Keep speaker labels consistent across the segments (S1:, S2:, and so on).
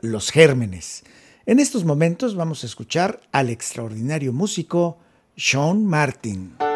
S1: los gérmenes. En estos momentos vamos a escuchar al extraordinario músico Sean Martin.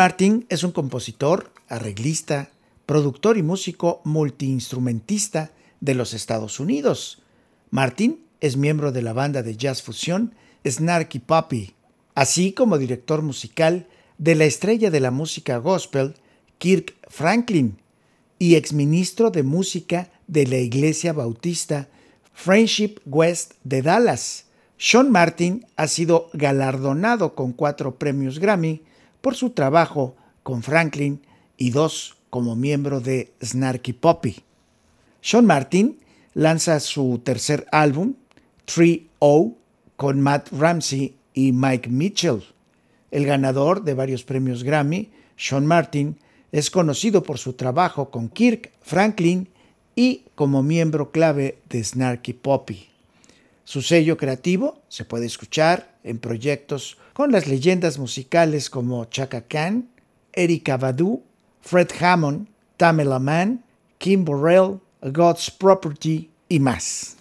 S1: Martin es un compositor, arreglista, productor y músico multiinstrumentista de los Estados Unidos. Martin es miembro de la banda de jazz fusión Snarky Puppy, así como director musical de la estrella de la música gospel Kirk Franklin y exministro de música de la Iglesia Bautista Friendship West de Dallas. Sean Martin ha sido galardonado con cuatro premios Grammy por su trabajo con Franklin y dos como miembro de Snarky Poppy. Sean Martin lanza su tercer álbum, 3-O, con Matt Ramsey y Mike Mitchell. El ganador de varios premios Grammy, Sean Martin, es conocido por su trabajo con Kirk Franklin y como miembro clave de Snarky Poppy. Su sello creativo se puede escuchar en proyectos con las leyendas musicales como Chaka Khan, Erika Badu, Fred Hammond, Tamela Mann, Kim Burrell, God's Property y más.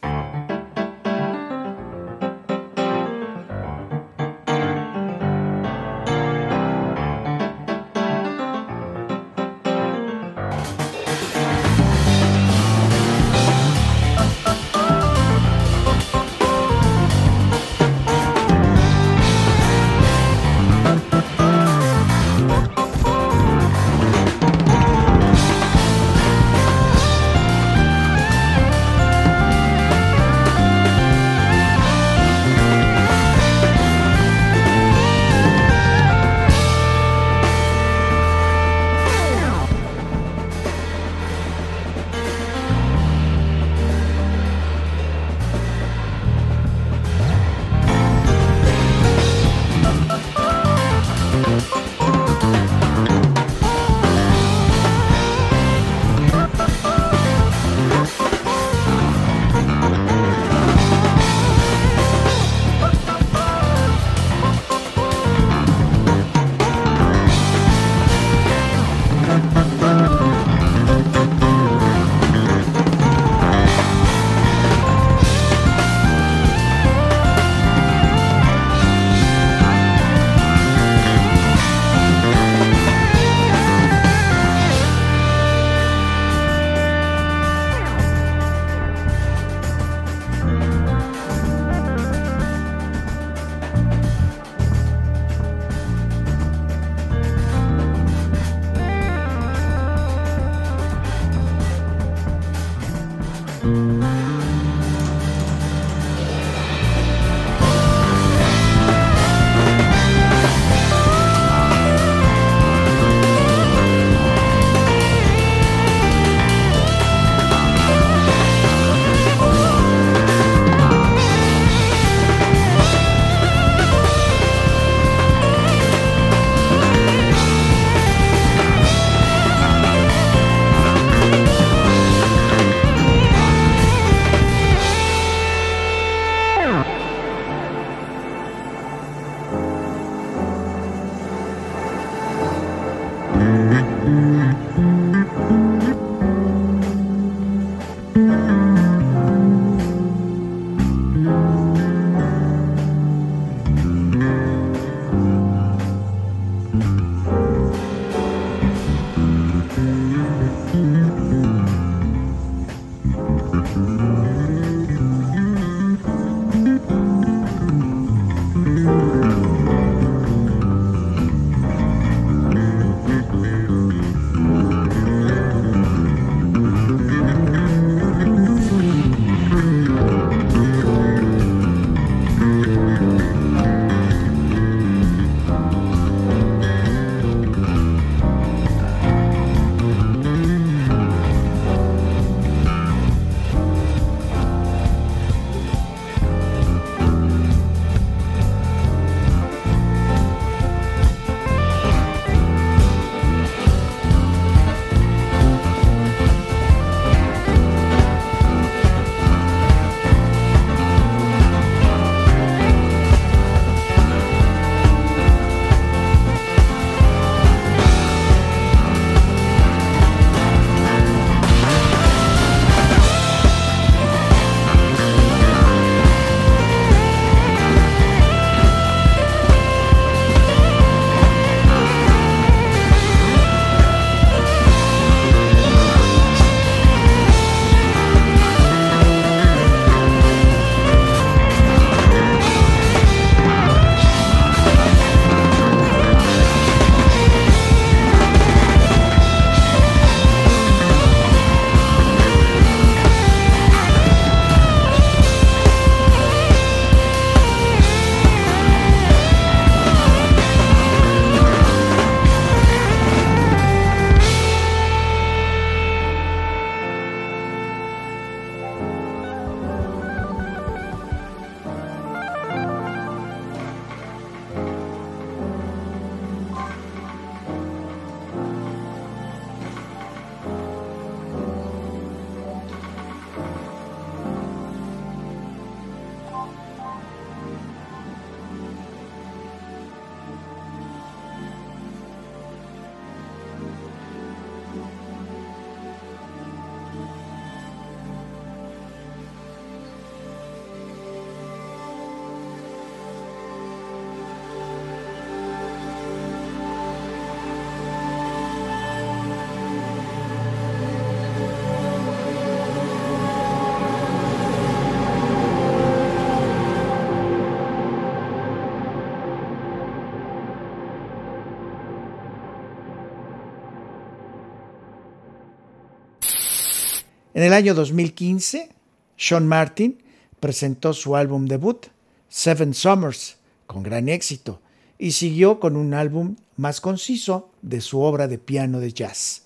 S1: En el año 2015, Sean Martin presentó su álbum debut, Seven Summers, con gran éxito, y siguió con un álbum más conciso de su obra de piano de jazz,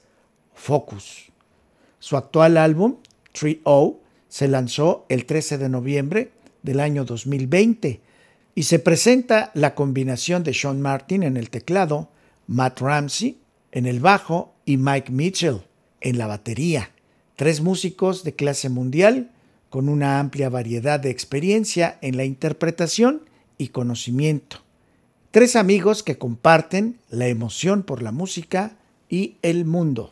S1: Focus. Su actual álbum, 3-0, se lanzó el 13 de noviembre del año 2020 y se presenta la combinación de Sean Martin en el teclado, Matt Ramsey en el bajo y Mike Mitchell en la batería. Tres músicos de clase mundial con una amplia variedad de experiencia en la interpretación y conocimiento. Tres amigos que comparten la emoción por la música y el mundo.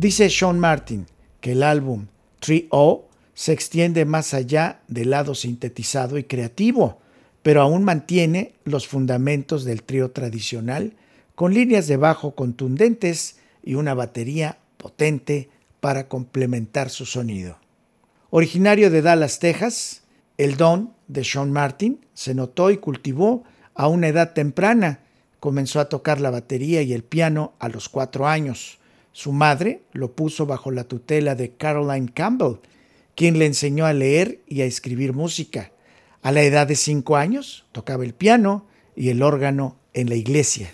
S1: Dice Sean Martin que el álbum 3O se extiende más allá del lado sintetizado y creativo, pero aún mantiene los fundamentos del trío tradicional con líneas de bajo contundentes y una batería potente para complementar su sonido. Originario de Dallas, Texas, el don de Sean Martin se notó y cultivó a una edad temprana. Comenzó a tocar la batería y el piano a los cuatro años. Su madre lo puso bajo la tutela de Caroline Campbell, quien le enseñó a leer y a escribir música. A la edad de cinco años tocaba el piano y el órgano en la iglesia.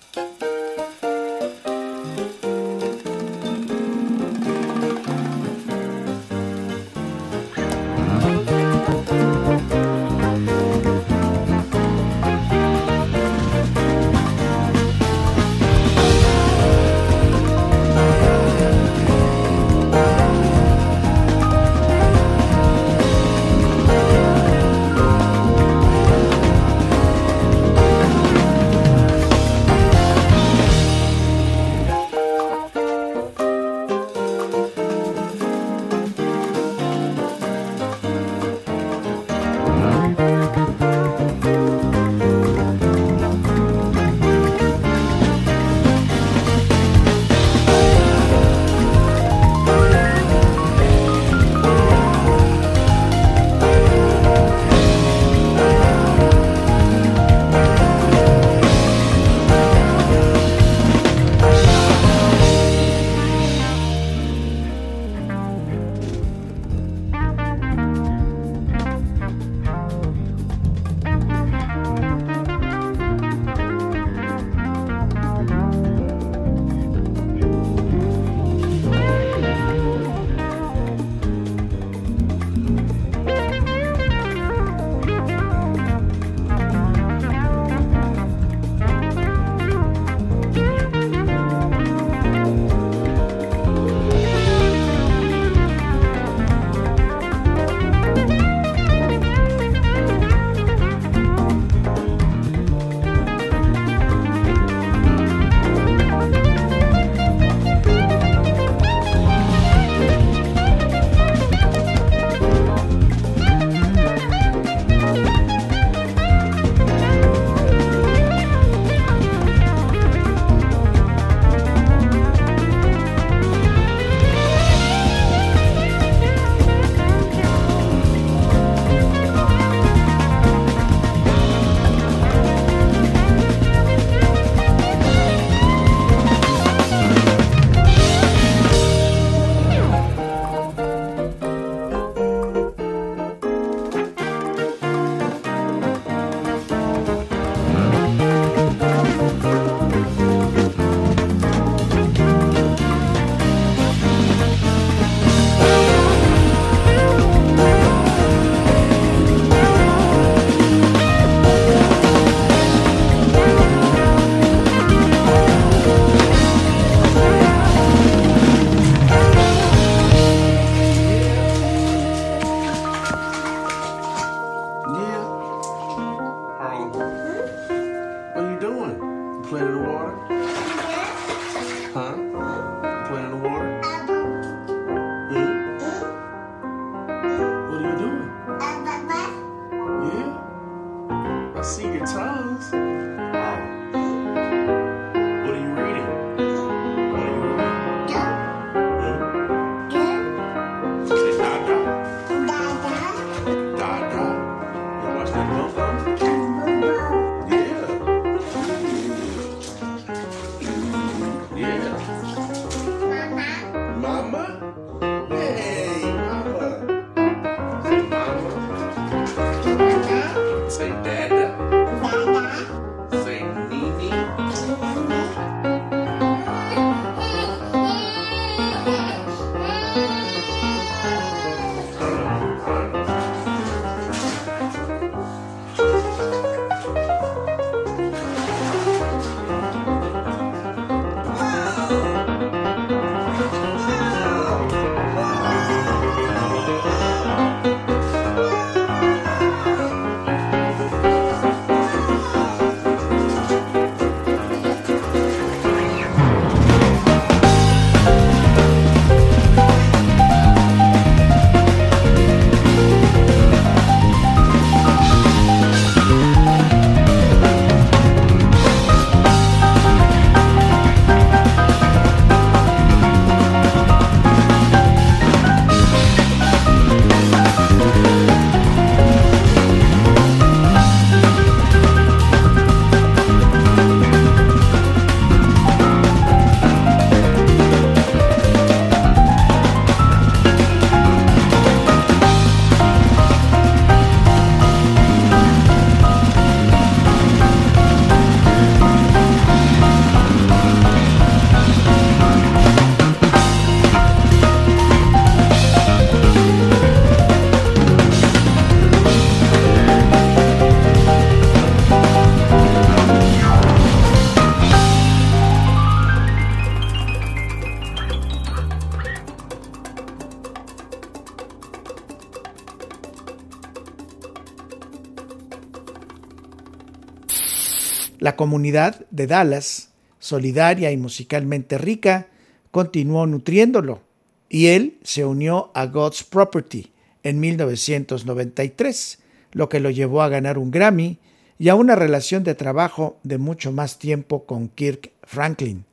S1: Comunidad de Dallas, solidaria y musicalmente rica, continuó nutriéndolo y él se unió a God's Property en 1993, lo que lo llevó a ganar un Grammy y a una relación de trabajo de mucho más tiempo con Kirk Franklin.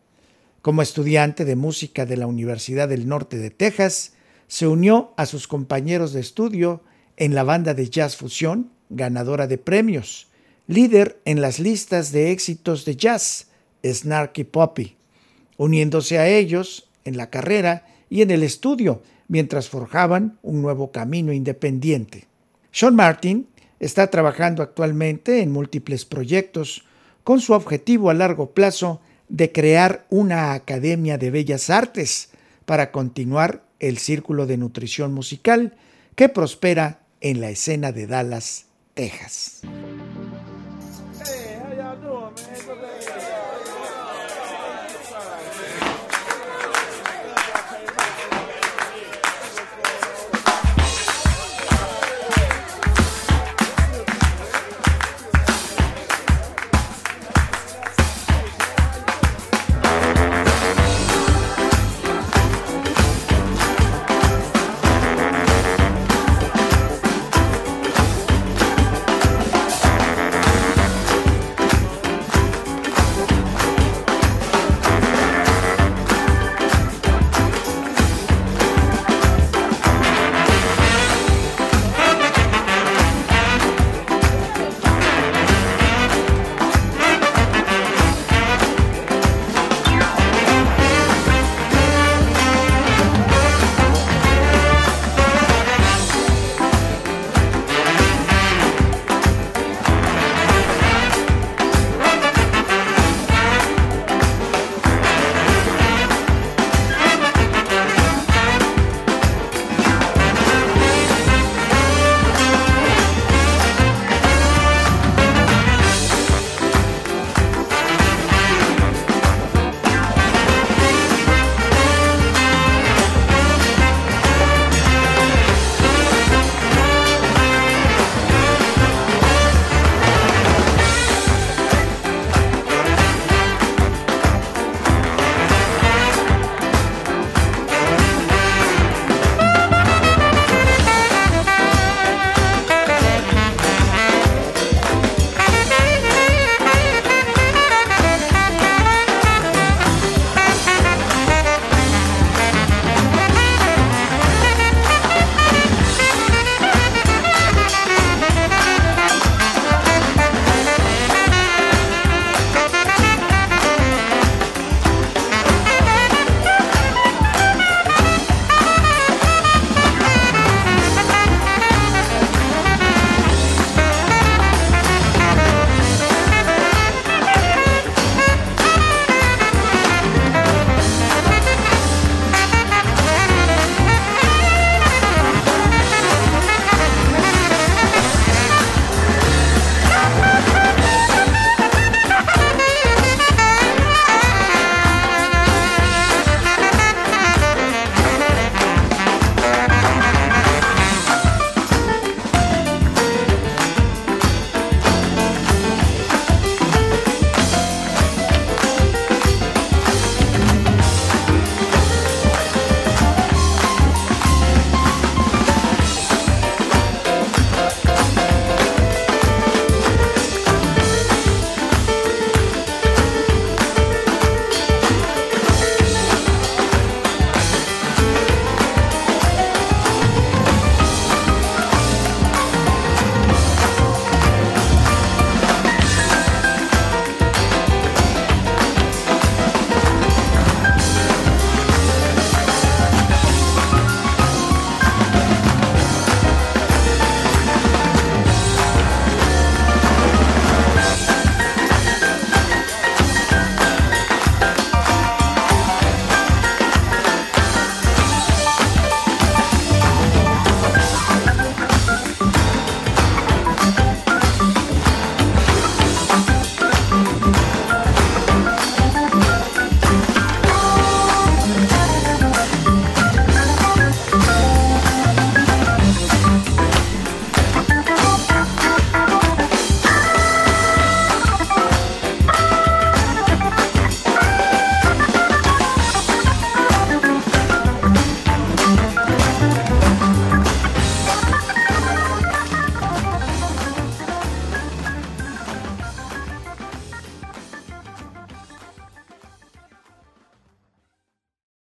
S1: Como estudiante de música de la Universidad del Norte de Texas, se unió a sus compañeros de estudio en la banda de jazz fusión, ganadora de premios, líder en las listas de éxitos de jazz, Snarky Poppy, uniéndose a ellos en la carrera y en el estudio mientras forjaban un nuevo camino independiente. Sean Martin está trabajando actualmente en múltiples proyectos con su objetivo a largo plazo de crear una academia de bellas artes para continuar el círculo de nutrición musical que prospera en la escena de Dallas, Texas.